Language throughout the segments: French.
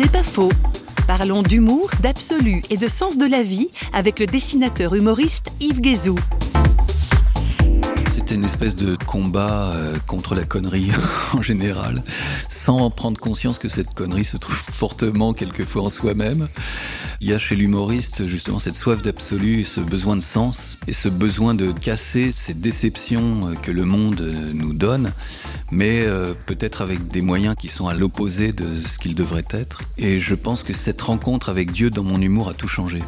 C'est pas faux. Parlons d'humour, d'absolu et de sens de la vie avec le dessinateur humoriste Yves Guézou. C'était une espèce de combat euh, contre la connerie en général, sans prendre conscience que cette connerie se trouve fortement quelquefois en soi-même. Il y a chez l'humoriste justement cette soif d'absolu, ce besoin de sens et ce besoin de casser ces déceptions euh, que le monde euh, nous donne, mais peut-être avec des moyens qui sont à l'opposé de ce qu'ils devraient être. Et je pense que cette rencontre avec Dieu dans mon humour a tout changé.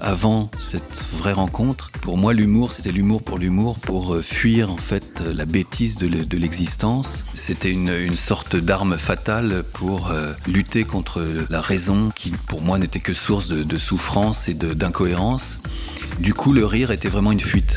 Avant cette vraie rencontre, pour moi l'humour c'était l'humour pour l'humour, pour fuir en fait la bêtise de l'existence. C'était une, sorte d'arme fatale pour euh, lutter contre la raison qui pour moi n'était que source de, de souffrance et d'incohérence. Du coup, le rire était vraiment une fuite.